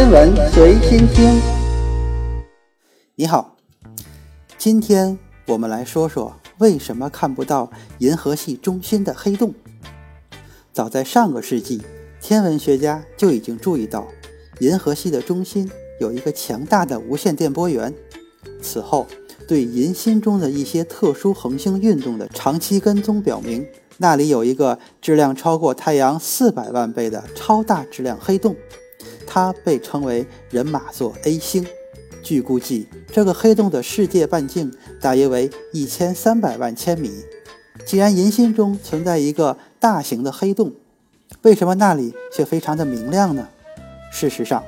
天文随心听。你好，今天我们来说说为什么看不到银河系中心的黑洞。早在上个世纪，天文学家就已经注意到，银河系的中心有一个强大的无线电波源。此后，对银心中的一些特殊恒星运动的长期跟踪表明，那里有一个质量超过太阳四百万倍的超大质量黑洞，它被称为人马座 A 星。据估计，这个黑洞的世界半径大约为一千三百万千米。既然银心中存在一个大型的黑洞，为什么那里却非常的明亮呢？事实上，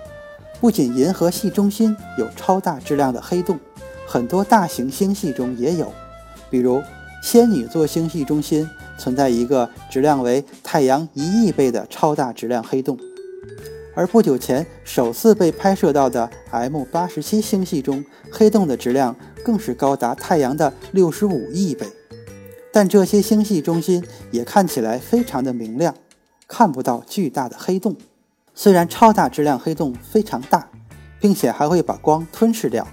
不仅银河系中心有超大质量的黑洞。很多大型星系中也有，比如仙女座星系中心存在一个质量为太阳一亿倍的超大质量黑洞，而不久前首次被拍摄到的 M 八十七星系中，黑洞的质量更是高达太阳的六十五亿倍。但这些星系中心也看起来非常的明亮，看不到巨大的黑洞。虽然超大质量黑洞非常大，并且还会把光吞噬掉。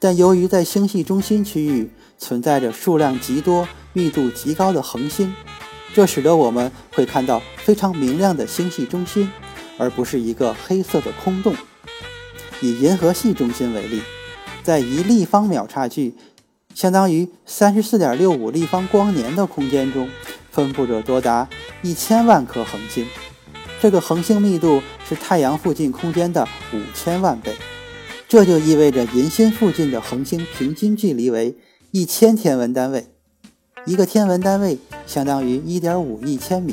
但由于在星系中心区域存在着数量极多、密度极高的恒星，这使得我们会看到非常明亮的星系中心，而不是一个黑色的空洞。以银河系中心为例，在一立方秒差距相当于三十四点六五立方光年的空间中，分布着多达一千万颗恒星，这个恒星密度是太阳附近空间的五千万倍。这就意味着银心附近的恒星平均距离为一千天文单位，一个天文单位相当于一点五亿千米。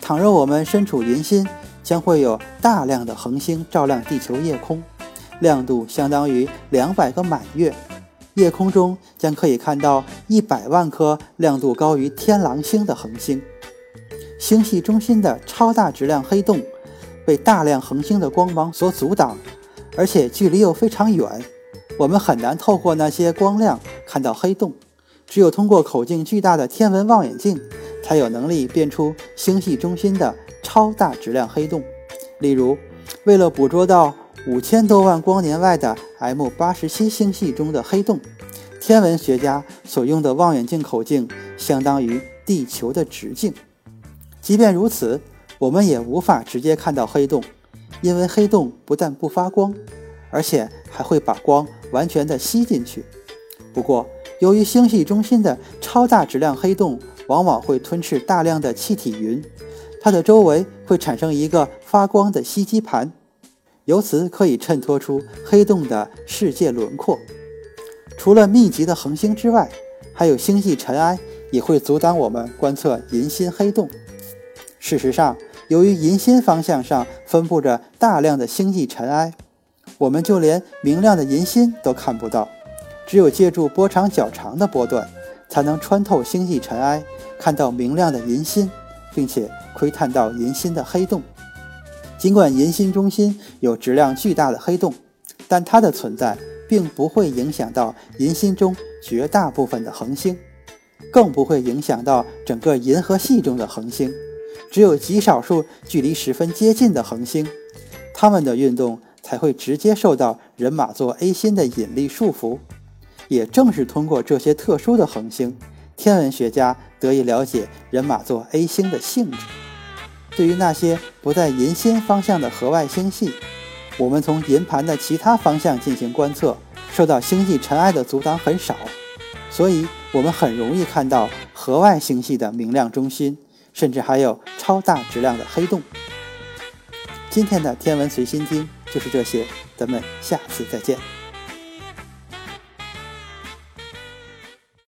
倘若我们身处银心，将会有大量的恒星照亮地球夜空，亮度相当于两百个满月。夜空中将可以看到一百万颗亮度高于天狼星的恒星。星系中心的超大质量黑洞被大量恒星的光芒所阻挡。而且距离又非常远，我们很难透过那些光亮看到黑洞。只有通过口径巨大的天文望远镜，才有能力辨出星系中心的超大质量黑洞。例如，为了捕捉到五千多万光年外的 M 八十七星系中的黑洞，天文学家所用的望远镜口径相当于地球的直径。即便如此，我们也无法直接看到黑洞。因为黑洞不但不发光，而且还会把光完全的吸进去。不过，由于星系中心的超大质量黑洞往往会吞噬大量的气体云，它的周围会产生一个发光的吸积盘，由此可以衬托出黑洞的世界轮廓。除了密集的恒星之外，还有星系尘埃也会阻挡我们观测银心黑洞。事实上，由于银心方向上分布着大量的星际尘埃，我们就连明亮的银心都看不到。只有借助波长较长的波段，才能穿透星际尘埃，看到明亮的银心，并且窥探到银心的黑洞。尽管银心中心有质量巨大的黑洞，但它的存在并不会影响到银心中绝大部分的恒星，更不会影响到整个银河系中的恒星。只有极少数距离十分接近的恒星，它们的运动才会直接受到人马座 A 星的引力束缚。也正是通过这些特殊的恒星，天文学家得以了解人马座 A 星的性质。对于那些不在银心方向的河外星系，我们从银盘的其他方向进行观测，受到星际尘埃的阻挡很少，所以我们很容易看到河外星系的明亮中心。甚至还有超大质量的黑洞。今天的天文随心听就是这些，咱们下次再见。